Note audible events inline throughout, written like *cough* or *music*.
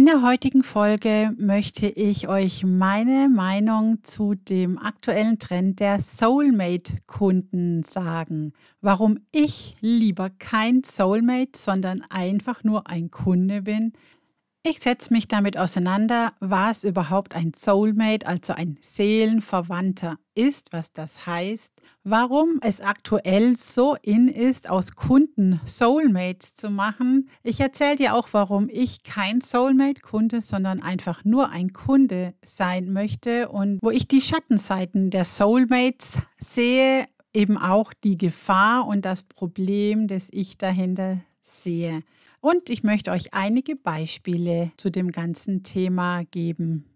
In der heutigen Folge möchte ich euch meine Meinung zu dem aktuellen Trend der Soulmate-Kunden sagen. Warum ich lieber kein Soulmate, sondern einfach nur ein Kunde bin, ich setze mich damit auseinander, was überhaupt ein Soulmate, also ein Seelenverwandter ist, was das heißt, warum es aktuell so in ist, aus Kunden Soulmates zu machen. Ich erzähle dir auch, warum ich kein Soulmate-Kunde, sondern einfach nur ein Kunde sein möchte und wo ich die Schattenseiten der Soulmates sehe, eben auch die Gefahr und das Problem, das ich dahinter sehe. Und ich möchte euch einige Beispiele zu dem ganzen Thema geben.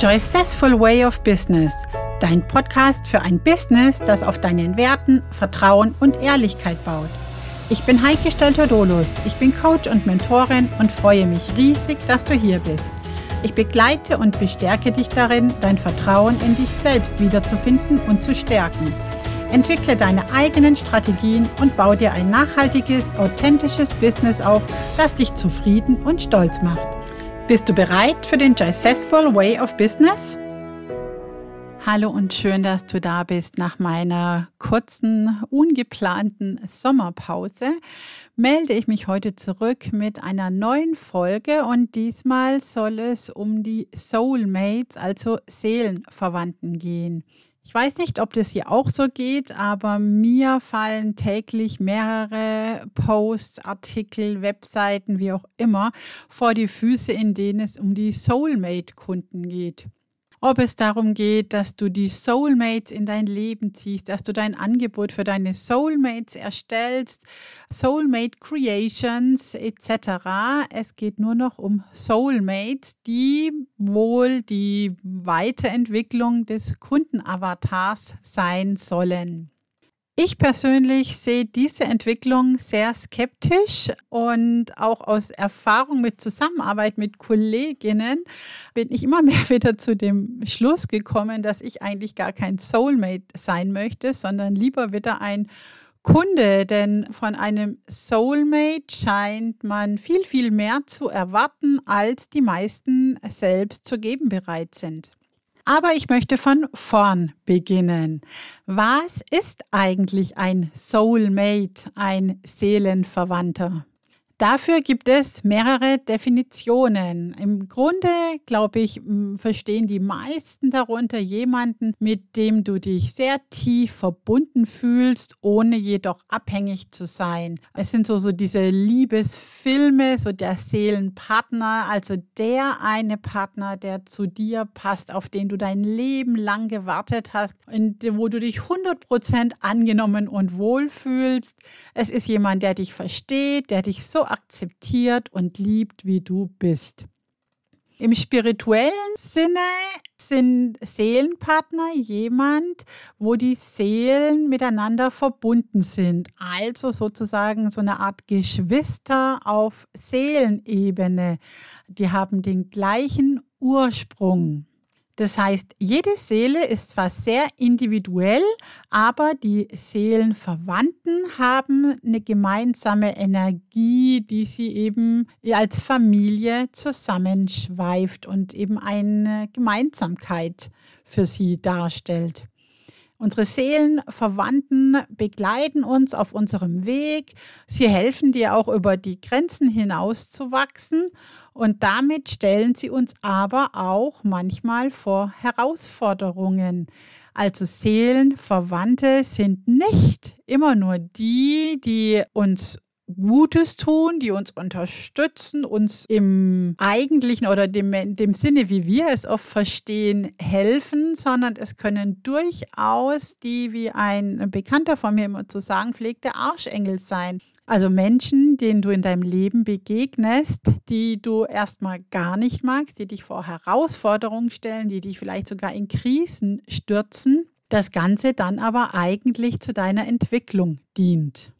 Joycessful Way of Business, dein Podcast für ein Business, das auf deinen Werten, Vertrauen und Ehrlichkeit baut. Ich bin Heike Stelter-Dolus, ich bin Coach und Mentorin und freue mich riesig, dass du hier bist. Ich begleite und bestärke dich darin, dein Vertrauen in dich selbst wiederzufinden und zu stärken. Entwickle deine eigenen Strategien und baue dir ein nachhaltiges, authentisches Business auf, das dich zufrieden und stolz macht. Bist du bereit für den Successful Way of Business? Hallo und schön, dass du da bist. Nach meiner kurzen, ungeplanten Sommerpause melde ich mich heute zurück mit einer neuen Folge und diesmal soll es um die Soulmates, also Seelenverwandten gehen. Ich weiß nicht, ob das hier auch so geht, aber mir fallen täglich mehrere Posts, Artikel, Webseiten, wie auch immer, vor die Füße, in denen es um die Soulmate-Kunden geht ob es darum geht, dass du die Soulmates in dein Leben ziehst, dass du dein Angebot für deine Soulmates erstellst, Soulmate Creations etc. Es geht nur noch um Soulmates, die wohl die Weiterentwicklung des Kundenavatars sein sollen. Ich persönlich sehe diese Entwicklung sehr skeptisch und auch aus Erfahrung mit Zusammenarbeit mit Kolleginnen bin ich immer *laughs* mehr wieder zu dem Schluss gekommen, dass ich eigentlich gar kein Soulmate sein möchte, sondern lieber wieder ein Kunde, denn von einem Soulmate scheint man viel, viel mehr zu erwarten, als die meisten selbst zu geben bereit sind. Aber ich möchte von vorn beginnen. Was ist eigentlich ein Soulmate, ein Seelenverwandter? Dafür gibt es mehrere Definitionen. Im Grunde, glaube ich, verstehen die meisten darunter jemanden, mit dem du dich sehr tief verbunden fühlst, ohne jedoch abhängig zu sein. Es sind so, so diese Liebesfilme, so der Seelenpartner, also der eine Partner, der zu dir passt, auf den du dein Leben lang gewartet hast, wo du dich 100% angenommen und wohlfühlst. Es ist jemand, der dich versteht, der dich so akzeptiert und liebt, wie du bist. Im spirituellen Sinne sind Seelenpartner jemand, wo die Seelen miteinander verbunden sind. Also sozusagen so eine Art Geschwister auf Seelenebene. Die haben den gleichen Ursprung. Das heißt, jede Seele ist zwar sehr individuell, aber die Seelenverwandten haben eine gemeinsame Energie, die sie eben als Familie zusammenschweift und eben eine Gemeinsamkeit für sie darstellt. Unsere Seelenverwandten begleiten uns auf unserem Weg. Sie helfen dir auch über die Grenzen hinaus zu wachsen und damit stellen sie uns aber auch manchmal vor Herausforderungen. Also Seelenverwandte sind nicht immer nur die, die uns Gutes tun, die uns unterstützen, uns im eigentlichen oder dem, dem Sinne, wie wir es oft verstehen, helfen, sondern es können durchaus die, wie ein Bekannter von mir immer zu sagen pflegt, der Arschengel sein. Also Menschen, denen du in deinem Leben begegnest, die du erstmal gar nicht magst, die dich vor Herausforderungen stellen, die dich vielleicht sogar in Krisen stürzen, das Ganze dann aber eigentlich zu deiner Entwicklung dient.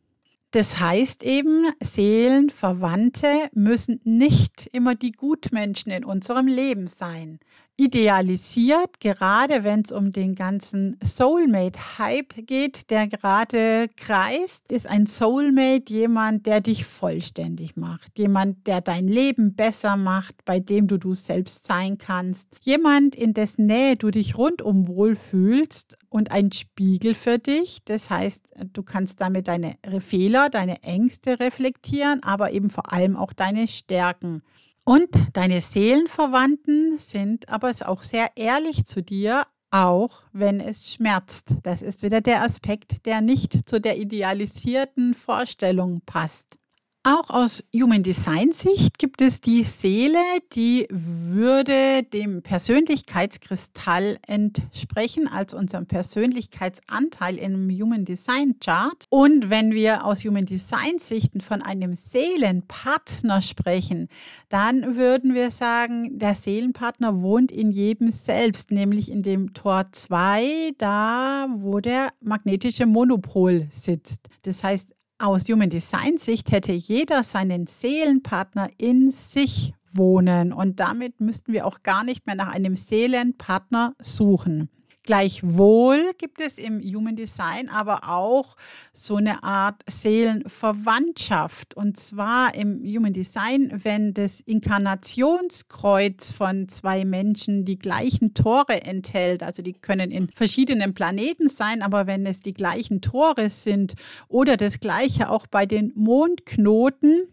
Das heißt eben, Seelenverwandte müssen nicht immer die Gutmenschen in unserem Leben sein. Idealisiert, gerade wenn es um den ganzen Soulmate-Hype geht, der gerade kreist, ist ein Soulmate jemand, der dich vollständig macht, jemand, der dein Leben besser macht, bei dem du du selbst sein kannst, jemand, in dessen Nähe du dich rundum wohlfühlst und ein Spiegel für dich. Das heißt, du kannst damit deine Fehler, deine Ängste reflektieren, aber eben vor allem auch deine Stärken. Und deine Seelenverwandten sind aber auch sehr ehrlich zu dir, auch wenn es schmerzt. Das ist wieder der Aspekt, der nicht zu der idealisierten Vorstellung passt. Auch aus Human Design Sicht gibt es die Seele, die würde dem Persönlichkeitskristall entsprechen, also unserem Persönlichkeitsanteil im Human Design Chart. Und wenn wir aus Human Design Sichten von einem Seelenpartner sprechen, dann würden wir sagen, der Seelenpartner wohnt in jedem selbst, nämlich in dem Tor 2, da wo der magnetische Monopol sitzt. Das heißt, aus Human Design Sicht hätte jeder seinen Seelenpartner in sich wohnen und damit müssten wir auch gar nicht mehr nach einem Seelenpartner suchen. Gleichwohl gibt es im Human Design aber auch so eine Art Seelenverwandtschaft. Und zwar im Human Design, wenn das Inkarnationskreuz von zwei Menschen die gleichen Tore enthält, also die können in verschiedenen Planeten sein, aber wenn es die gleichen Tore sind oder das gleiche auch bei den Mondknoten,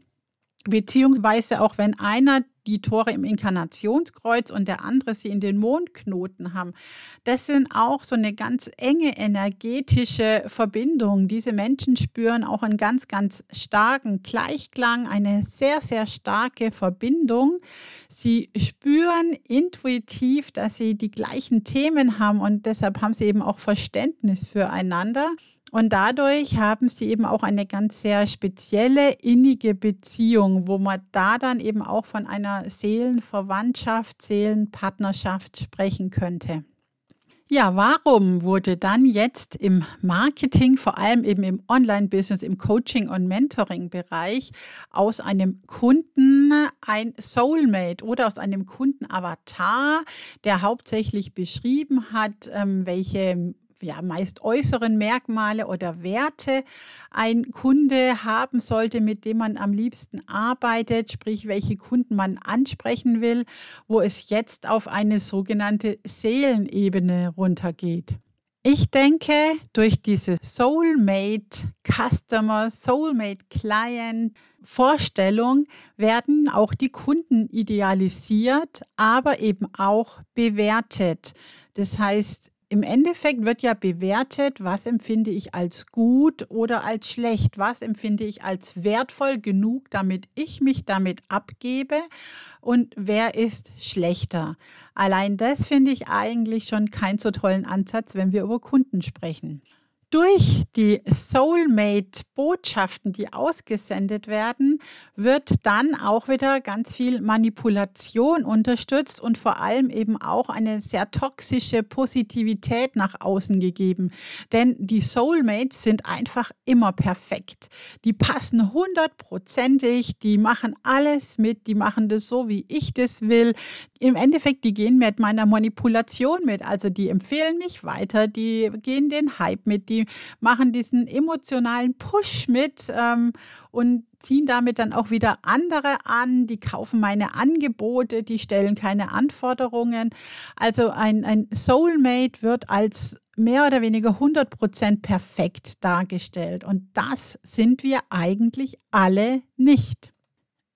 beziehungsweise auch wenn einer die Tore im Inkarnationskreuz und der andere sie in den Mondknoten haben. Das sind auch so eine ganz enge energetische Verbindung. Diese Menschen spüren auch einen ganz, ganz starken Gleichklang, eine sehr, sehr starke Verbindung. Sie spüren intuitiv, dass sie die gleichen Themen haben und deshalb haben sie eben auch Verständnis füreinander. Und dadurch haben sie eben auch eine ganz sehr spezielle, innige Beziehung, wo man da dann eben auch von einer Seelenverwandtschaft, Seelenpartnerschaft sprechen könnte. Ja, warum wurde dann jetzt im Marketing, vor allem eben im Online-Business, im Coaching- und Mentoring-Bereich aus einem Kunden ein Soulmate oder aus einem Kundenavatar, der hauptsächlich beschrieben hat, ähm, welche ja, meist äußeren Merkmale oder Werte ein Kunde haben sollte, mit dem man am liebsten arbeitet, sprich welche Kunden man ansprechen will, wo es jetzt auf eine sogenannte Seelenebene runtergeht. Ich denke, durch diese Soulmate Customer, Soulmate Client Vorstellung werden auch die Kunden idealisiert, aber eben auch bewertet. Das heißt, im Endeffekt wird ja bewertet, was empfinde ich als gut oder als schlecht, was empfinde ich als wertvoll genug, damit ich mich damit abgebe? Und wer ist schlechter. Allein das finde ich eigentlich schon keinen so tollen Ansatz, wenn wir über Kunden sprechen durch die Soulmate-Botschaften, die ausgesendet werden, wird dann auch wieder ganz viel Manipulation unterstützt und vor allem eben auch eine sehr toxische Positivität nach außen gegeben. Denn die Soulmates sind einfach immer perfekt. Die passen hundertprozentig, die machen alles mit, die machen das so, wie ich das will. Im Endeffekt, die gehen mit meiner Manipulation mit. Also die empfehlen mich weiter, die gehen den Hype mit, die machen diesen emotionalen Push mit ähm, und ziehen damit dann auch wieder andere an, die kaufen meine Angebote, die stellen keine Anforderungen. Also ein, ein Soulmate wird als mehr oder weniger 100% perfekt dargestellt und das sind wir eigentlich alle nicht.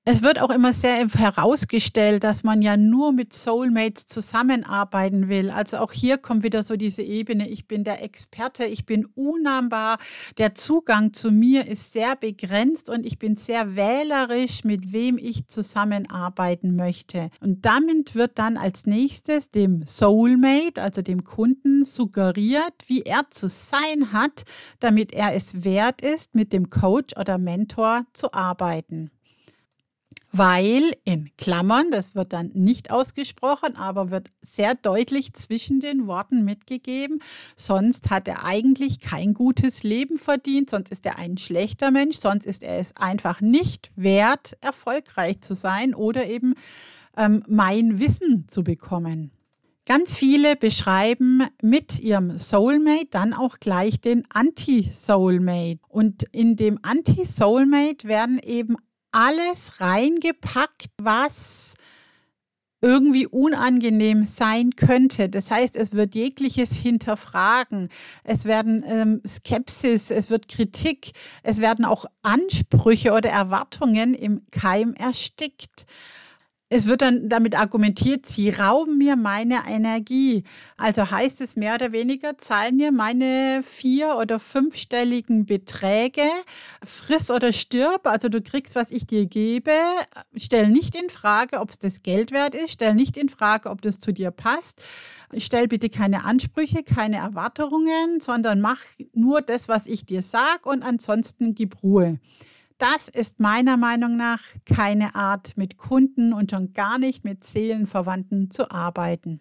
Es wird auch immer sehr herausgestellt, dass man ja nur mit Soulmates zusammenarbeiten will. Also auch hier kommt wieder so diese Ebene, ich bin der Experte, ich bin unnahbar, der Zugang zu mir ist sehr begrenzt und ich bin sehr wählerisch, mit wem ich zusammenarbeiten möchte. Und damit wird dann als nächstes dem Soulmate, also dem Kunden, suggeriert, wie er zu sein hat, damit er es wert ist, mit dem Coach oder Mentor zu arbeiten weil in Klammern, das wird dann nicht ausgesprochen, aber wird sehr deutlich zwischen den Worten mitgegeben, sonst hat er eigentlich kein gutes Leben verdient, sonst ist er ein schlechter Mensch, sonst ist er es einfach nicht wert, erfolgreich zu sein oder eben ähm, mein Wissen zu bekommen. Ganz viele beschreiben mit ihrem Soulmate dann auch gleich den Anti-Soulmate. Und in dem Anti-Soulmate werden eben alles reingepackt, was irgendwie unangenehm sein könnte. Das heißt, es wird jegliches hinterfragen, es werden ähm, Skepsis, es wird Kritik, es werden auch Ansprüche oder Erwartungen im Keim erstickt es wird dann damit argumentiert, sie rauben mir meine Energie. Also heißt es mehr oder weniger, zahlen mir meine vier- oder fünfstelligen Beträge, friss oder stirb, also du kriegst, was ich dir gebe, stell nicht in Frage, ob es das Geld wert ist, stell nicht in Frage, ob das zu dir passt, stell bitte keine Ansprüche, keine Erwartungen, sondern mach nur das, was ich dir sage und ansonsten gib Ruhe. Das ist meiner Meinung nach keine Art, mit Kunden und schon gar nicht mit Seelenverwandten zu arbeiten.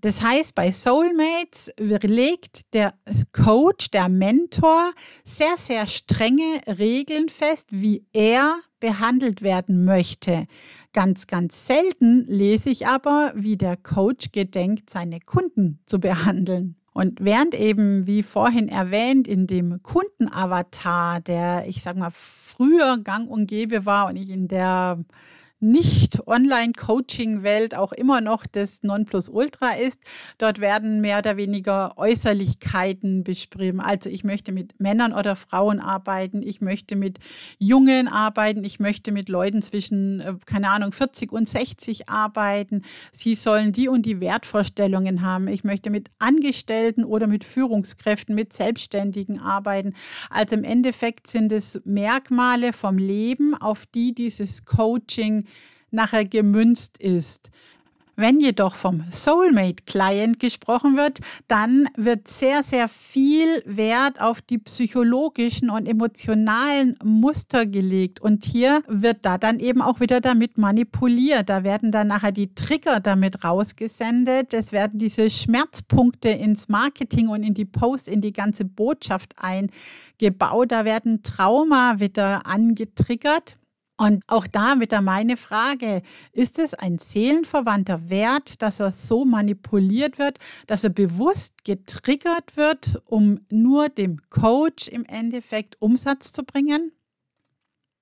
Das heißt, bei Soulmates legt der Coach, der Mentor sehr, sehr strenge Regeln fest, wie er behandelt werden möchte. Ganz, ganz selten lese ich aber, wie der Coach gedenkt, seine Kunden zu behandeln. Und während eben, wie vorhin erwähnt, in dem Kundenavatar, der, ich sag mal, früher gang und gäbe war und ich in der nicht-Online-Coaching-Welt auch immer noch das Nonplusultra ist. Dort werden mehr oder weniger Äußerlichkeiten beschrieben. Also ich möchte mit Männern oder Frauen arbeiten, ich möchte mit Jungen arbeiten, ich möchte mit Leuten zwischen, äh, keine Ahnung, 40 und 60 arbeiten. Sie sollen die und die Wertvorstellungen haben. Ich möchte mit Angestellten oder mit Führungskräften, mit Selbstständigen arbeiten. Also im Endeffekt sind es Merkmale vom Leben, auf die dieses Coaching nachher gemünzt ist. Wenn jedoch vom Soulmate Client gesprochen wird, dann wird sehr, sehr viel Wert auf die psychologischen und emotionalen Muster gelegt. Und hier wird da dann eben auch wieder damit manipuliert. Da werden dann nachher die Trigger damit rausgesendet. Es werden diese Schmerzpunkte ins Marketing und in die Post, in die ganze Botschaft eingebaut. Da werden Trauma wieder angetriggert. Und auch da wieder meine Frage, ist es ein seelenverwandter Wert, dass er so manipuliert wird, dass er bewusst getriggert wird, um nur dem Coach im Endeffekt Umsatz zu bringen?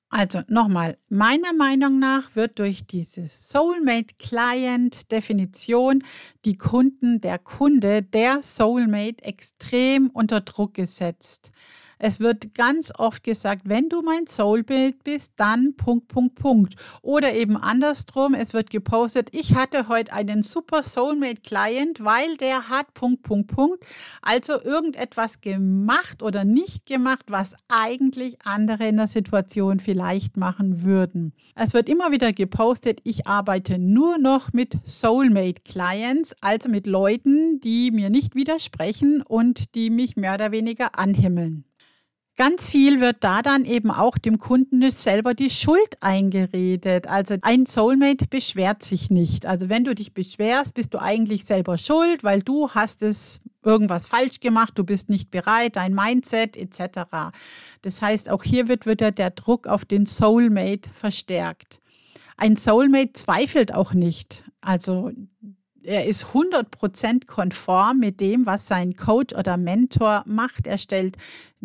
Also nochmal, meiner Meinung nach wird durch diese Soulmate Client Definition die Kunden, der Kunde, der Soulmate extrem unter Druck gesetzt. Es wird ganz oft gesagt, wenn du mein Soulbild bist, dann Punkt, Punkt, Punkt. Oder eben andersrum, es wird gepostet, ich hatte heute einen super Soulmate-Client, weil der hat Punkt, Punkt, Punkt. Also irgendetwas gemacht oder nicht gemacht, was eigentlich andere in der Situation vielleicht machen würden. Es wird immer wieder gepostet, ich arbeite nur noch mit Soulmate-Clients, also mit Leuten, die mir nicht widersprechen und die mich mehr oder weniger anhimmeln. Ganz viel wird da dann eben auch dem Kunden selber die Schuld eingeredet. Also ein Soulmate beschwert sich nicht. Also wenn du dich beschwerst, bist du eigentlich selber schuld, weil du hast es irgendwas falsch gemacht, du bist nicht bereit, dein Mindset etc. Das heißt, auch hier wird wieder der Druck auf den Soulmate verstärkt. Ein Soulmate zweifelt auch nicht. Also er ist 100% konform mit dem, was sein Coach oder Mentor macht. Er stellt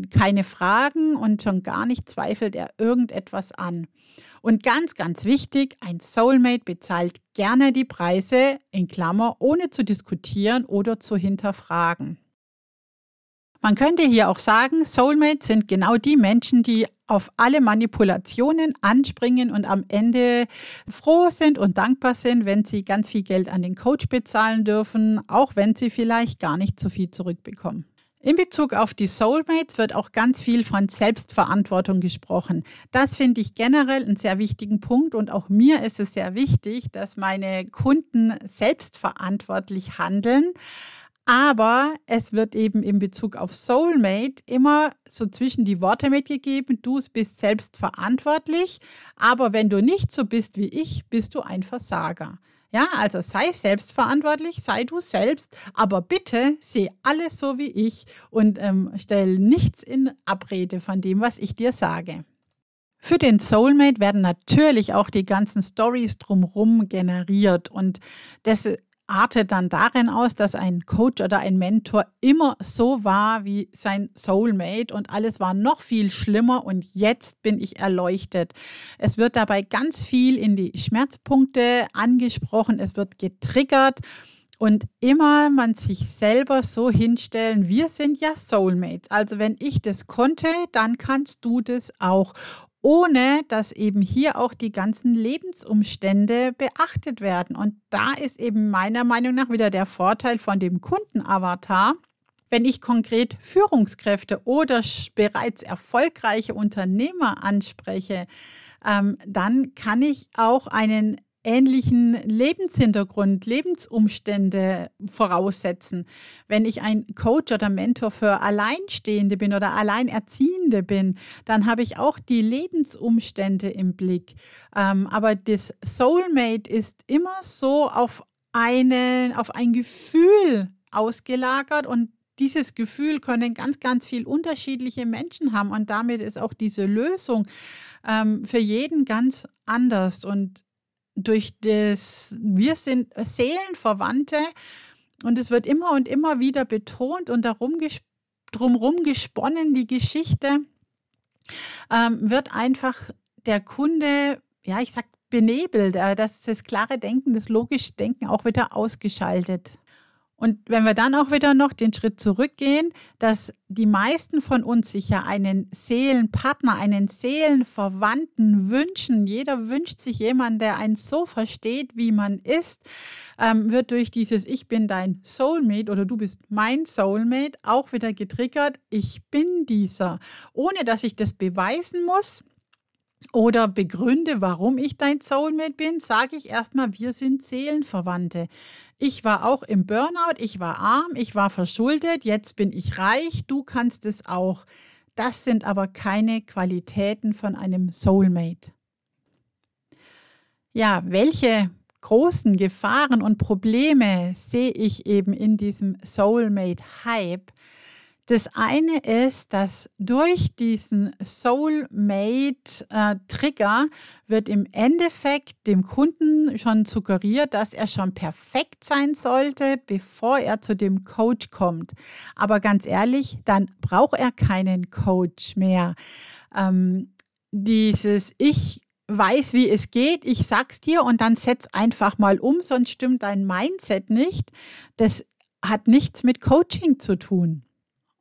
keine Fragen und schon gar nicht zweifelt er irgendetwas an. Und ganz, ganz wichtig, ein Soulmate bezahlt gerne die Preise, in Klammer, ohne zu diskutieren oder zu hinterfragen. Man könnte hier auch sagen, Soulmates sind genau die Menschen, die auf alle Manipulationen anspringen und am Ende froh sind und dankbar sind, wenn sie ganz viel Geld an den Coach bezahlen dürfen, auch wenn sie vielleicht gar nicht so viel zurückbekommen. In Bezug auf die Soulmates wird auch ganz viel von Selbstverantwortung gesprochen. Das finde ich generell einen sehr wichtigen Punkt und auch mir ist es sehr wichtig, dass meine Kunden selbstverantwortlich handeln. Aber es wird eben in Bezug auf Soulmate immer so zwischen die Worte mitgegeben, du bist selbst verantwortlich, aber wenn du nicht so bist wie ich, bist du ein Versager. Ja, also sei selbstverantwortlich, sei du selbst, aber bitte seh alles so wie ich und ähm, stell nichts in Abrede von dem, was ich dir sage. Für den Soulmate werden natürlich auch die ganzen Stories drumherum generiert und das artet dann darin aus, dass ein Coach oder ein Mentor immer so war wie sein Soulmate und alles war noch viel schlimmer und jetzt bin ich erleuchtet. Es wird dabei ganz viel in die Schmerzpunkte angesprochen, es wird getriggert und immer man sich selber so hinstellen, wir sind ja Soulmates. Also wenn ich das konnte, dann kannst du das auch ohne dass eben hier auch die ganzen Lebensumstände beachtet werden. Und da ist eben meiner Meinung nach wieder der Vorteil von dem Kundenavatar. Wenn ich konkret Führungskräfte oder bereits erfolgreiche Unternehmer anspreche, ähm, dann kann ich auch einen ähnlichen Lebenshintergrund, Lebensumstände voraussetzen. Wenn ich ein Coach oder Mentor für Alleinstehende bin oder Alleinerziehende bin, dann habe ich auch die Lebensumstände im Blick. Ähm, aber das Soulmate ist immer so auf, eine, auf ein Gefühl ausgelagert und dieses Gefühl können ganz, ganz viel unterschiedliche Menschen haben und damit ist auch diese Lösung ähm, für jeden ganz anders. Und durch das, wir sind Seelenverwandte und es wird immer und immer wieder betont und darum drumherum gesponnen, die Geschichte, ähm, wird einfach der Kunde, ja, ich sag benebelt, äh, dass das klare Denken, das logische Denken auch wieder ausgeschaltet. Und wenn wir dann auch wieder noch den Schritt zurückgehen, dass die meisten von uns sich ja einen Seelenpartner, einen Seelenverwandten wünschen. Jeder wünscht sich jemanden, der einen so versteht, wie man ist, ähm, wird durch dieses Ich bin dein Soulmate oder du bist mein Soulmate auch wieder getriggert. Ich bin dieser, ohne dass ich das beweisen muss oder begründe, warum ich dein Soulmate bin, sage ich erstmal, wir sind Seelenverwandte. Ich war auch im Burnout, ich war arm, ich war verschuldet, jetzt bin ich reich, du kannst es auch. Das sind aber keine Qualitäten von einem Soulmate. Ja, welche großen Gefahren und Probleme sehe ich eben in diesem Soulmate-Hype? Das eine ist, dass durch diesen Soulmate-Trigger wird im Endeffekt dem Kunden schon suggeriert, dass er schon perfekt sein sollte, bevor er zu dem Coach kommt. Aber ganz ehrlich, dann braucht er keinen Coach mehr. Ähm, dieses Ich weiß, wie es geht, ich sag's dir und dann setz einfach mal um, sonst stimmt dein Mindset nicht. Das hat nichts mit Coaching zu tun.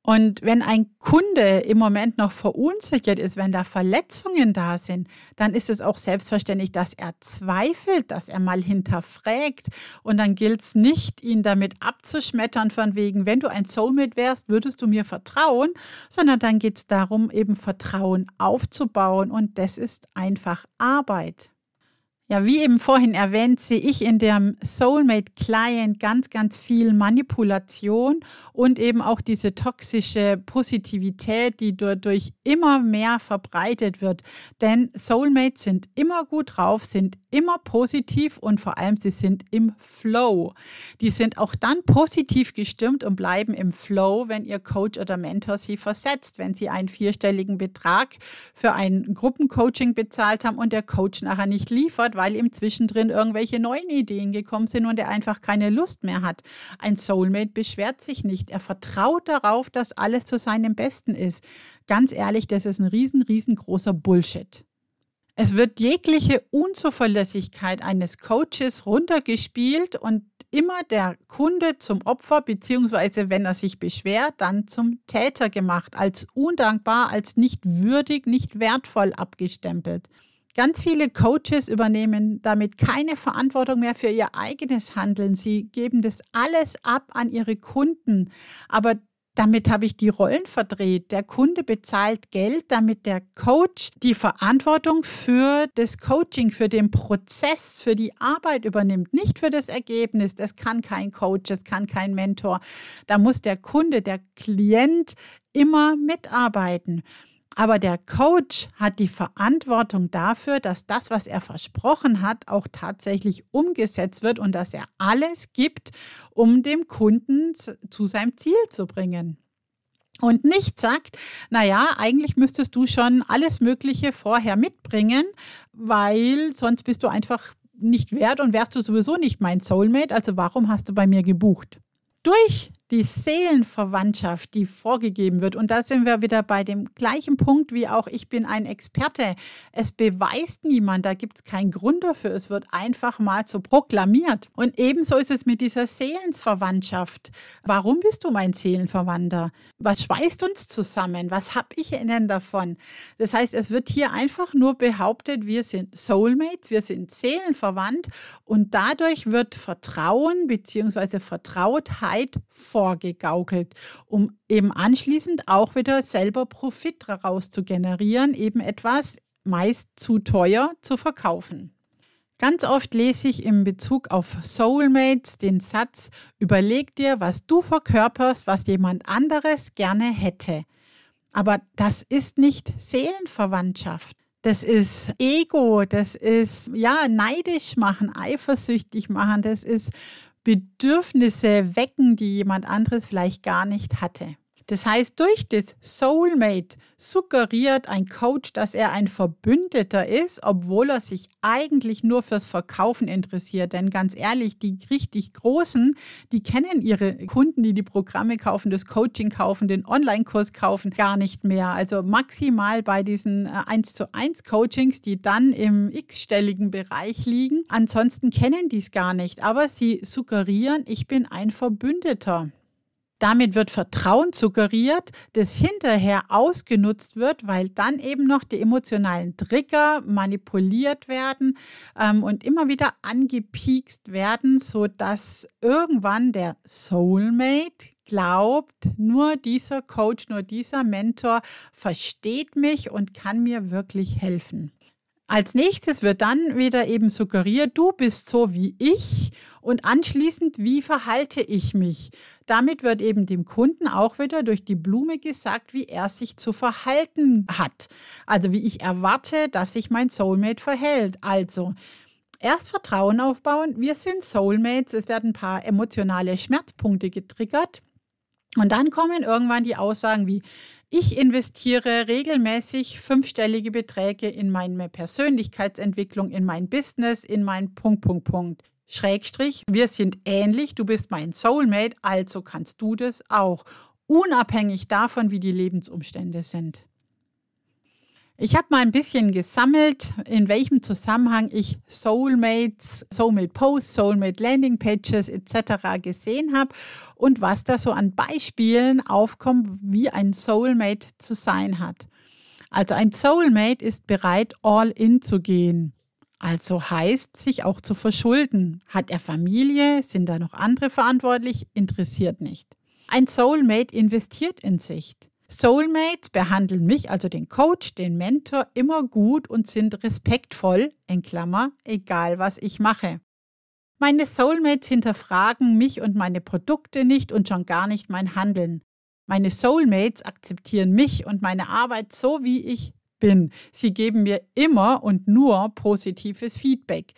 Und wenn ein Kunde im Moment noch verunsichert ist, wenn da Verletzungen da sind, dann ist es auch selbstverständlich, dass er zweifelt, dass er mal hinterfragt. Und dann gilt es nicht, ihn damit abzuschmettern von wegen, wenn du ein Soulmate wärst, würdest du mir vertrauen, sondern dann geht es darum, eben Vertrauen aufzubauen. Und das ist einfach Arbeit. Ja, wie eben vorhin erwähnt, sehe ich in dem Soulmate Client ganz, ganz viel Manipulation und eben auch diese toxische Positivität, die dadurch immer mehr verbreitet wird. Denn Soulmates sind immer gut drauf, sind immer positiv und vor allem sie sind im Flow. Die sind auch dann positiv gestimmt und bleiben im Flow, wenn ihr Coach oder Mentor sie versetzt, wenn sie einen vierstelligen Betrag für ein Gruppencoaching bezahlt haben und der Coach nachher nicht liefert, weil ihm zwischendrin irgendwelche neuen Ideen gekommen sind und er einfach keine Lust mehr hat. Ein Soulmate beschwert sich nicht. Er vertraut darauf, dass alles zu seinem Besten ist. Ganz ehrlich, das ist ein riesen, riesengroßer Bullshit. Es wird jegliche Unzuverlässigkeit eines Coaches runtergespielt und immer der Kunde zum Opfer, beziehungsweise wenn er sich beschwert, dann zum Täter gemacht, als undankbar, als nicht würdig, nicht wertvoll abgestempelt. Ganz viele Coaches übernehmen damit keine Verantwortung mehr für ihr eigenes Handeln. Sie geben das alles ab an ihre Kunden. Aber damit habe ich die Rollen verdreht. Der Kunde bezahlt Geld, damit der Coach die Verantwortung für das Coaching, für den Prozess, für die Arbeit übernimmt, nicht für das Ergebnis. Das kann kein Coach, das kann kein Mentor. Da muss der Kunde, der Klient immer mitarbeiten. Aber der Coach hat die Verantwortung dafür, dass das, was er versprochen hat, auch tatsächlich umgesetzt wird und dass er alles gibt, um dem Kunden zu seinem Ziel zu bringen. Und nicht sagt, naja, eigentlich müsstest du schon alles Mögliche vorher mitbringen, weil sonst bist du einfach nicht wert und wärst du sowieso nicht mein Soulmate, also warum hast du bei mir gebucht? Durch die Seelenverwandtschaft, die vorgegeben wird. Und da sind wir wieder bei dem gleichen Punkt wie auch ich bin ein Experte. Es beweist niemand, da gibt es keinen Grund dafür. Es wird einfach mal so proklamiert. Und ebenso ist es mit dieser Seelenverwandtschaft. Warum bist du mein Seelenverwandter? Was schweißt uns zusammen? Was habe ich denn davon? Das heißt, es wird hier einfach nur behauptet, wir sind Soulmates, wir sind seelenverwandt und dadurch wird Vertrauen bzw. Vertrautheit vor vorgegaukelt, um eben anschließend auch wieder selber Profit daraus zu generieren, eben etwas meist zu teuer zu verkaufen. Ganz oft lese ich in Bezug auf Soulmates den Satz, überleg dir, was du verkörperst, was jemand anderes gerne hätte. Aber das ist nicht Seelenverwandtschaft. Das ist Ego, das ist ja neidisch machen, eifersüchtig machen, das ist Bedürfnisse wecken, die jemand anderes vielleicht gar nicht hatte. Das heißt, durch das Soulmate suggeriert ein Coach, dass er ein Verbündeter ist, obwohl er sich eigentlich nur fürs Verkaufen interessiert. Denn ganz ehrlich, die richtig Großen, die kennen ihre Kunden, die die Programme kaufen, das Coaching kaufen, den Online-Kurs kaufen, gar nicht mehr. Also maximal bei diesen 1 äh, zu 1 Coachings, die dann im x-stelligen Bereich liegen. Ansonsten kennen die es gar nicht. Aber sie suggerieren, ich bin ein Verbündeter. Damit wird Vertrauen suggeriert, das hinterher ausgenutzt wird, weil dann eben noch die emotionalen Trigger manipuliert werden ähm, und immer wieder angepiekst werden, sodass irgendwann der Soulmate glaubt, nur dieser Coach, nur dieser Mentor versteht mich und kann mir wirklich helfen. Als nächstes wird dann wieder eben suggeriert, du bist so wie ich und anschließend, wie verhalte ich mich? Damit wird eben dem Kunden auch wieder durch die Blume gesagt, wie er sich zu verhalten hat. Also wie ich erwarte, dass sich mein Soulmate verhält. Also erst Vertrauen aufbauen, wir sind Soulmates, es werden ein paar emotionale Schmerzpunkte getriggert. Und dann kommen irgendwann die Aussagen wie, ich investiere regelmäßig fünfstellige Beträge in meine Persönlichkeitsentwicklung, in mein Business, in mein Punkt, Punkt, Punkt. Schrägstrich, wir sind ähnlich, du bist mein Soulmate, also kannst du das auch, unabhängig davon, wie die Lebensumstände sind. Ich habe mal ein bisschen gesammelt, in welchem Zusammenhang ich Soulmates, Soulmate Posts, Soulmate Landing Pages etc. gesehen habe und was da so an Beispielen aufkommt, wie ein Soulmate zu sein hat. Also ein Soulmate ist bereit, all in zu gehen. Also heißt, sich auch zu verschulden. Hat er Familie? Sind da noch andere verantwortlich? Interessiert nicht. Ein Soulmate investiert in sich. Soulmates behandeln mich, also den Coach, den Mentor, immer gut und sind respektvoll, in Klammer, egal was ich mache. Meine Soulmates hinterfragen mich und meine Produkte nicht und schon gar nicht mein Handeln. Meine Soulmates akzeptieren mich und meine Arbeit so, wie ich bin. Sie geben mir immer und nur positives Feedback.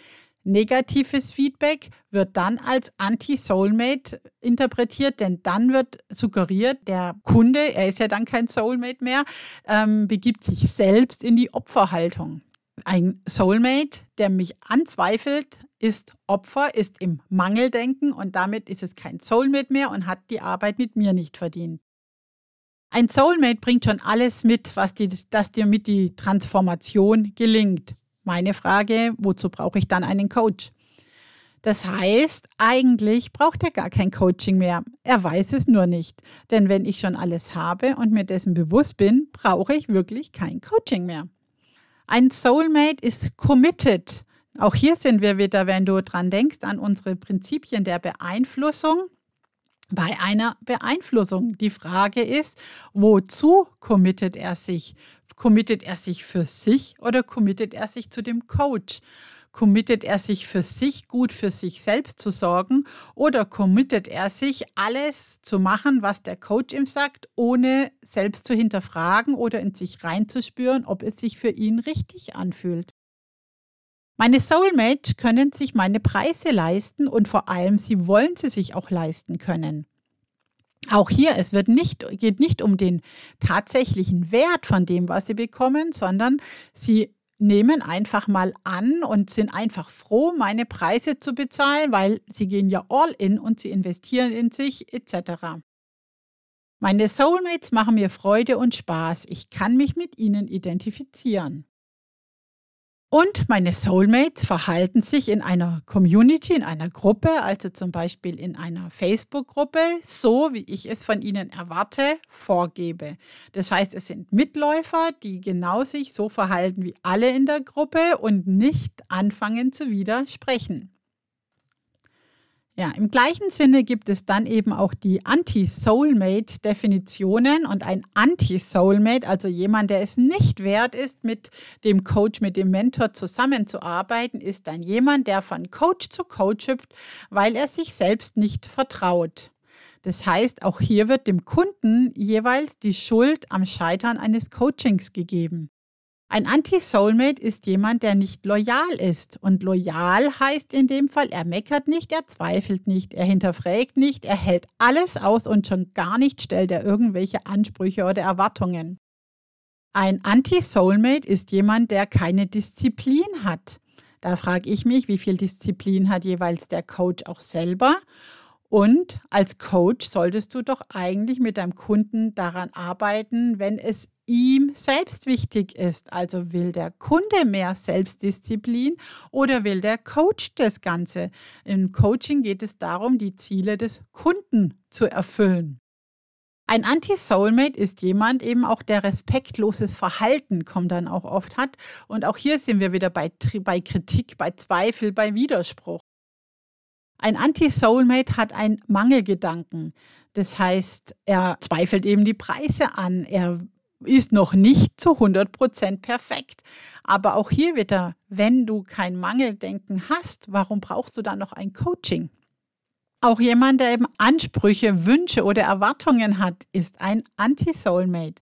Negatives Feedback wird dann als Anti-Soulmate interpretiert, denn dann wird suggeriert, der Kunde, er ist ja dann kein Soulmate mehr, ähm, begibt sich selbst in die Opferhaltung. Ein Soulmate, der mich anzweifelt, ist Opfer, ist im Mangeldenken und damit ist es kein Soulmate mehr und hat die Arbeit mit mir nicht verdient. Ein Soulmate bringt schon alles mit, was die, dass dir mit die Transformation gelingt. Meine Frage, wozu brauche ich dann einen Coach? Das heißt, eigentlich braucht er gar kein Coaching mehr. Er weiß es nur nicht. Denn wenn ich schon alles habe und mir dessen bewusst bin, brauche ich wirklich kein Coaching mehr. Ein Soulmate ist committed. Auch hier sind wir wieder, wenn du dran denkst, an unsere Prinzipien der Beeinflussung. Bei einer Beeinflussung. Die Frage ist, wozu committet er sich? Committet er sich für sich oder committet er sich zu dem Coach? Committet er sich für sich gut für sich selbst zu sorgen oder committet er sich alles zu machen, was der Coach ihm sagt, ohne selbst zu hinterfragen oder in sich reinzuspüren, ob es sich für ihn richtig anfühlt? Meine Soulmates können sich meine Preise leisten und vor allem sie wollen sie sich auch leisten können. Auch hier, es wird nicht, geht nicht um den tatsächlichen Wert von dem, was sie bekommen, sondern sie nehmen einfach mal an und sind einfach froh, meine Preise zu bezahlen, weil sie gehen ja all in und sie investieren in sich etc. Meine Soulmates machen mir Freude und Spaß. Ich kann mich mit ihnen identifizieren. Und meine Soulmates verhalten sich in einer Community, in einer Gruppe, also zum Beispiel in einer Facebook-Gruppe, so wie ich es von ihnen erwarte, vorgebe. Das heißt, es sind Mitläufer, die genau sich so verhalten wie alle in der Gruppe und nicht anfangen zu widersprechen. Ja, im gleichen Sinne gibt es dann eben auch die Anti-Soulmate-Definitionen und ein Anti-Soulmate, also jemand, der es nicht wert ist, mit dem Coach, mit dem Mentor zusammenzuarbeiten, ist dann jemand, der von Coach zu Coach hüpft, weil er sich selbst nicht vertraut. Das heißt, auch hier wird dem Kunden jeweils die Schuld am Scheitern eines Coachings gegeben. Ein Anti-Soulmate ist jemand, der nicht loyal ist. Und loyal heißt in dem Fall, er meckert nicht, er zweifelt nicht, er hinterfragt nicht, er hält alles aus und schon gar nicht stellt er irgendwelche Ansprüche oder Erwartungen. Ein Anti-Soulmate ist jemand, der keine Disziplin hat. Da frage ich mich, wie viel Disziplin hat jeweils der Coach auch selber und als Coach solltest du doch eigentlich mit deinem Kunden daran arbeiten, wenn es ihm selbst wichtig ist. Also will der Kunde mehr Selbstdisziplin oder will der Coach das Ganze? Im Coaching geht es darum, die Ziele des Kunden zu erfüllen. Ein Anti-Soulmate ist jemand eben auch, der respektloses Verhalten kommt dann auch oft hat. Und auch hier sind wir wieder bei, bei Kritik, bei Zweifel, bei Widerspruch. Ein Anti-Soulmate hat einen Mangelgedanken. Das heißt, er zweifelt eben die Preise an. Er ist noch nicht zu 100 Prozent perfekt. Aber auch hier wieder, wenn du kein Mangeldenken hast, warum brauchst du dann noch ein Coaching? Auch jemand, der eben Ansprüche, Wünsche oder Erwartungen hat, ist ein Anti-Soulmate.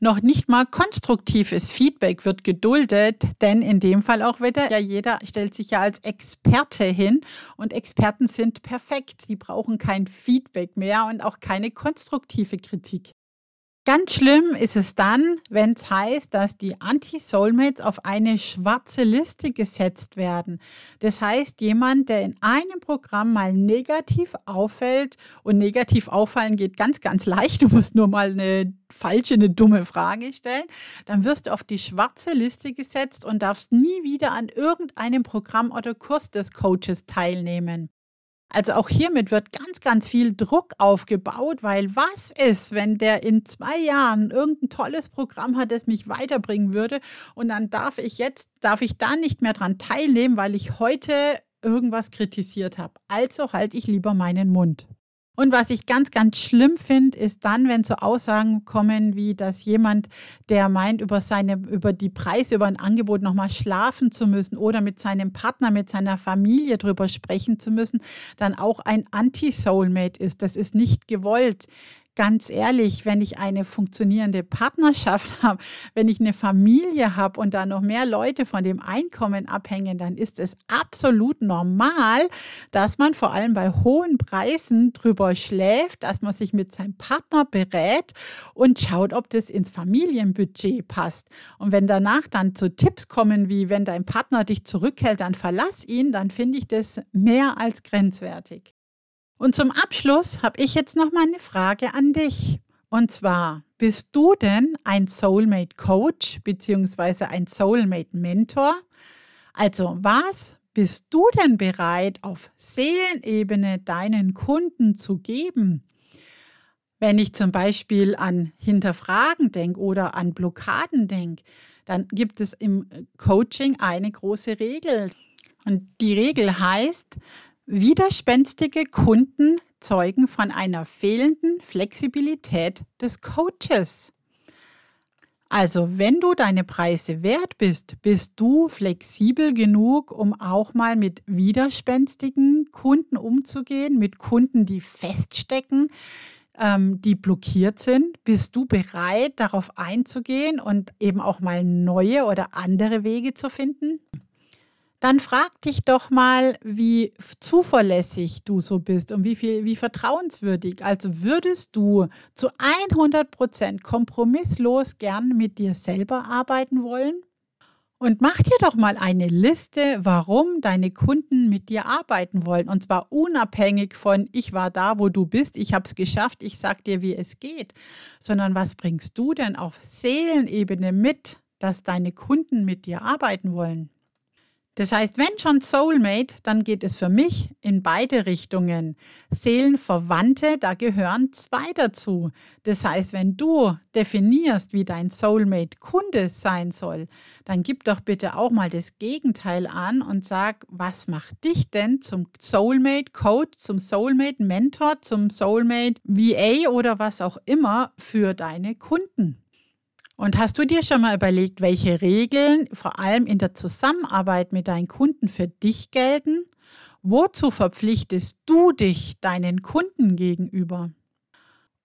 Noch nicht mal konstruktives Feedback wird geduldet, denn in dem Fall auch wieder, ja, jeder stellt sich ja als Experte hin und Experten sind perfekt. Die brauchen kein Feedback mehr und auch keine konstruktive Kritik. Ganz schlimm ist es dann, wenn es heißt, dass die Anti-Soulmates auf eine schwarze Liste gesetzt werden. Das heißt, jemand, der in einem Programm mal negativ auffällt und negativ auffallen geht ganz, ganz leicht, *laughs* du musst nur mal eine falsche, eine dumme Frage stellen, dann wirst du auf die schwarze Liste gesetzt und darfst nie wieder an irgendeinem Programm oder Kurs des Coaches teilnehmen. Also auch hiermit wird ganz, ganz viel Druck aufgebaut, weil was ist, wenn der in zwei Jahren irgendein tolles Programm hat, das mich weiterbringen würde und dann darf ich jetzt, darf ich da nicht mehr dran teilnehmen, weil ich heute irgendwas kritisiert habe. Also halte ich lieber meinen Mund. Und was ich ganz, ganz schlimm finde, ist dann, wenn so Aussagen kommen, wie dass jemand, der meint, über seine, über die Preise, über ein Angebot nochmal schlafen zu müssen oder mit seinem Partner, mit seiner Familie drüber sprechen zu müssen, dann auch ein Anti-Soulmate ist. Das ist nicht gewollt ganz ehrlich, wenn ich eine funktionierende Partnerschaft *laughs* habe, wenn ich eine Familie habe und da noch mehr Leute von dem Einkommen abhängen, dann ist es absolut normal, dass man vor allem bei hohen Preisen drüber schläft, dass man sich mit seinem Partner berät und schaut, ob das ins Familienbudget passt. Und wenn danach dann zu Tipps kommen, wie wenn dein Partner dich zurückhält, dann verlass ihn, dann finde ich das mehr als grenzwertig. Und zum Abschluss habe ich jetzt noch mal eine Frage an dich. Und zwar, bist du denn ein Soulmate Coach bzw. ein Soulmate Mentor? Also was bist du denn bereit auf Seelenebene deinen Kunden zu geben? Wenn ich zum Beispiel an Hinterfragen denke oder an Blockaden denke, dann gibt es im Coaching eine große Regel. Und die Regel heißt, Widerspenstige Kunden zeugen von einer fehlenden Flexibilität des Coaches. Also, wenn du deine Preise wert bist, bist du flexibel genug, um auch mal mit widerspenstigen Kunden umzugehen, mit Kunden, die feststecken, ähm, die blockiert sind. Bist du bereit, darauf einzugehen und eben auch mal neue oder andere Wege zu finden? Dann frag dich doch mal, wie zuverlässig du so bist und wie viel, wie vertrauenswürdig. Also würdest du zu 100 Prozent kompromisslos gern mit dir selber arbeiten wollen? Und mach dir doch mal eine Liste, warum deine Kunden mit dir arbeiten wollen. Und zwar unabhängig von, ich war da, wo du bist, ich habe es geschafft, ich sag dir, wie es geht, sondern was bringst du denn auf Seelenebene mit, dass deine Kunden mit dir arbeiten wollen? Das heißt, wenn schon Soulmate, dann geht es für mich in beide Richtungen. Seelenverwandte, da gehören zwei dazu. Das heißt, wenn du definierst, wie dein Soulmate Kunde sein soll, dann gib doch bitte auch mal das Gegenteil an und sag, was macht dich denn zum Soulmate Coach, zum Soulmate Mentor, zum Soulmate VA oder was auch immer für deine Kunden? Und hast du dir schon mal überlegt, welche Regeln vor allem in der Zusammenarbeit mit deinen Kunden für dich gelten? Wozu verpflichtest du dich deinen Kunden gegenüber?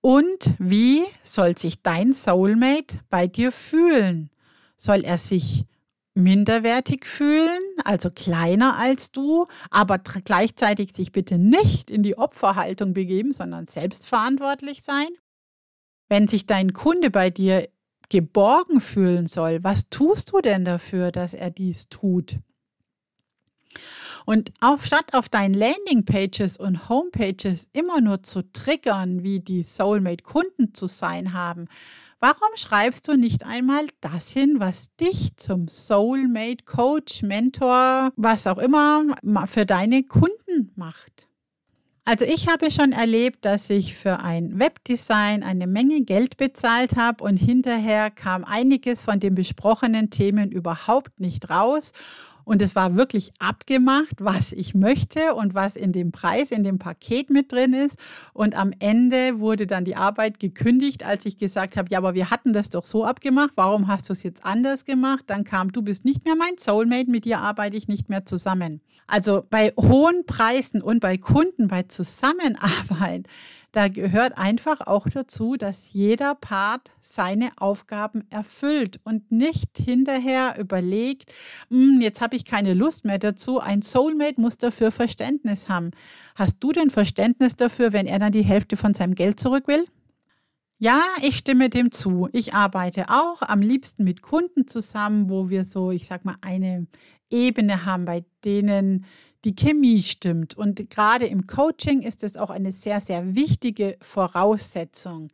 Und wie soll sich dein Soulmate bei dir fühlen? Soll er sich minderwertig fühlen, also kleiner als du, aber gleichzeitig sich bitte nicht in die Opferhaltung begeben, sondern selbstverantwortlich sein? Wenn sich dein Kunde bei dir geborgen fühlen soll, was tust du denn dafür, dass er dies tut? Und auf, statt auf deinen Landingpages und Homepages immer nur zu triggern, wie die Soulmate-Kunden zu sein haben, warum schreibst du nicht einmal das hin, was dich zum Soulmate-Coach, Mentor, was auch immer für deine Kunden macht? Also ich habe schon erlebt, dass ich für ein Webdesign eine Menge Geld bezahlt habe und hinterher kam einiges von den besprochenen Themen überhaupt nicht raus. Und es war wirklich abgemacht, was ich möchte und was in dem Preis, in dem Paket mit drin ist. Und am Ende wurde dann die Arbeit gekündigt, als ich gesagt habe, ja, aber wir hatten das doch so abgemacht. Warum hast du es jetzt anders gemacht? Dann kam, du bist nicht mehr mein Soulmate, mit dir arbeite ich nicht mehr zusammen. Also bei hohen Preisen und bei Kunden, bei Zusammenarbeit, da gehört einfach auch dazu, dass jeder Part seine Aufgaben erfüllt und nicht hinterher überlegt, hm, jetzt habe ich keine Lust mehr dazu. Ein Soulmate muss dafür Verständnis haben. Hast du denn Verständnis dafür, wenn er dann die Hälfte von seinem Geld zurück will? Ja, ich stimme dem zu. Ich arbeite auch am liebsten mit Kunden zusammen, wo wir so, ich sag mal, eine Ebene haben, bei denen die Chemie stimmt. Und gerade im Coaching ist es auch eine sehr, sehr wichtige Voraussetzung.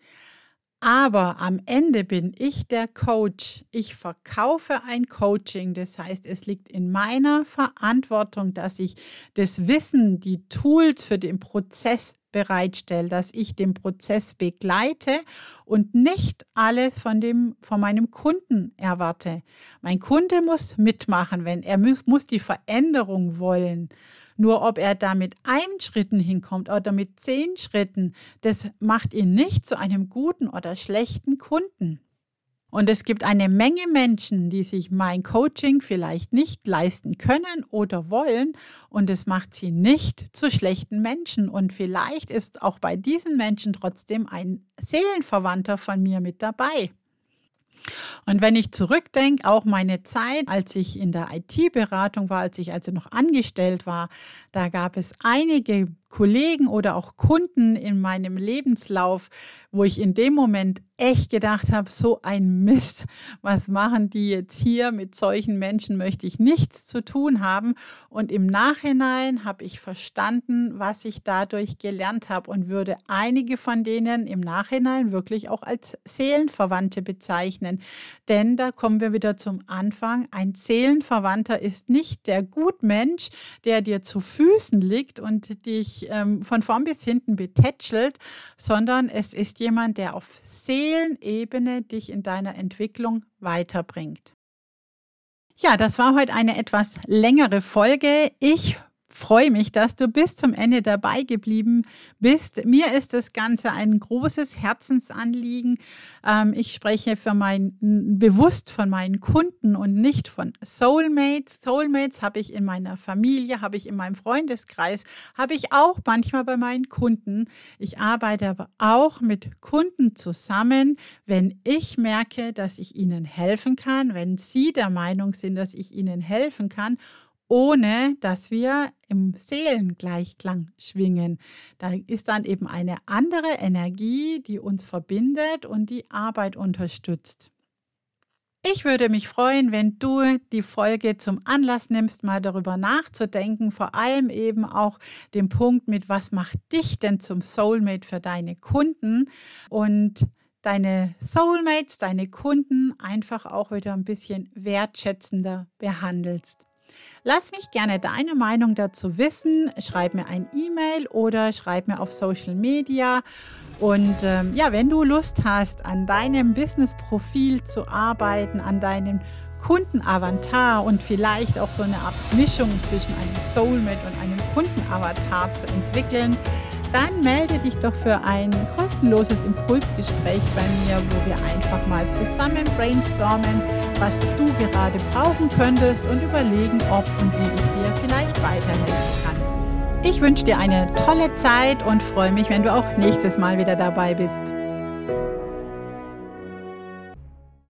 Aber am Ende bin ich der Coach. Ich verkaufe ein Coaching. Das heißt, es liegt in meiner Verantwortung, dass ich das Wissen, die Tools für den Prozess bereitstelle, dass ich den Prozess begleite und nicht alles von, dem, von meinem Kunden erwarte. Mein Kunde muss mitmachen, wenn er muss, die Veränderung wollen. Nur ob er da mit einem Schritten hinkommt oder mit zehn Schritten, das macht ihn nicht zu einem guten oder schlechten Kunden. Und es gibt eine Menge Menschen, die sich mein Coaching vielleicht nicht leisten können oder wollen und es macht sie nicht zu schlechten Menschen. Und vielleicht ist auch bei diesen Menschen trotzdem ein Seelenverwandter von mir mit dabei. Und wenn ich zurückdenke, auch meine Zeit, als ich in der IT-Beratung war, als ich also noch angestellt war, da gab es einige Kollegen oder auch Kunden in meinem Lebenslauf, wo ich in dem Moment echt gedacht habe, so ein Mist, was machen die jetzt hier? Mit solchen Menschen möchte ich nichts zu tun haben. Und im Nachhinein habe ich verstanden, was ich dadurch gelernt habe und würde einige von denen im Nachhinein wirklich auch als Seelenverwandte bezeichnen. Denn da kommen wir wieder zum Anfang. Ein Seelenverwandter ist nicht der Gutmensch, der dir zu Füßen liegt und dich ähm, von vorn bis hinten betätschelt, sondern es ist jemand, der auf Seelenebene dich in deiner Entwicklung weiterbringt. Ja, das war heute eine etwas längere Folge. Ich freue mich, dass du bis zum Ende dabei geblieben bist. Mir ist das Ganze ein großes Herzensanliegen. Ähm, ich spreche für mein, bewusst von meinen Kunden und nicht von Soulmates. Soulmates habe ich in meiner Familie, habe ich in meinem Freundeskreis, habe ich auch manchmal bei meinen Kunden. Ich arbeite aber auch mit Kunden zusammen, wenn ich merke, dass ich ihnen helfen kann, wenn sie der Meinung sind, dass ich ihnen helfen kann ohne dass wir im Seelengleichklang schwingen. Da ist dann eben eine andere Energie, die uns verbindet und die Arbeit unterstützt. Ich würde mich freuen, wenn du die Folge zum Anlass nimmst, mal darüber nachzudenken, vor allem eben auch den Punkt mit, was macht dich denn zum Soulmate für deine Kunden und deine Soulmates, deine Kunden einfach auch wieder ein bisschen wertschätzender behandelst. Lass mich gerne deine Meinung dazu wissen. Schreib mir ein E-Mail oder schreib mir auf Social Media. Und ähm, ja, wenn du Lust hast, an deinem Business-Profil zu arbeiten, an deinem Kundenavatar und vielleicht auch so eine Art Mischung zwischen einem Soulmate und einem Kundenavatar zu entwickeln, dann melde dich doch für ein kostenloses Impulsgespräch bei mir, wo wir einfach mal zusammen brainstormen, was du gerade brauchen könntest und überlegen, ob und wie ich dir vielleicht weiterhelfen kann. Ich wünsche dir eine tolle Zeit und freue mich, wenn du auch nächstes Mal wieder dabei bist.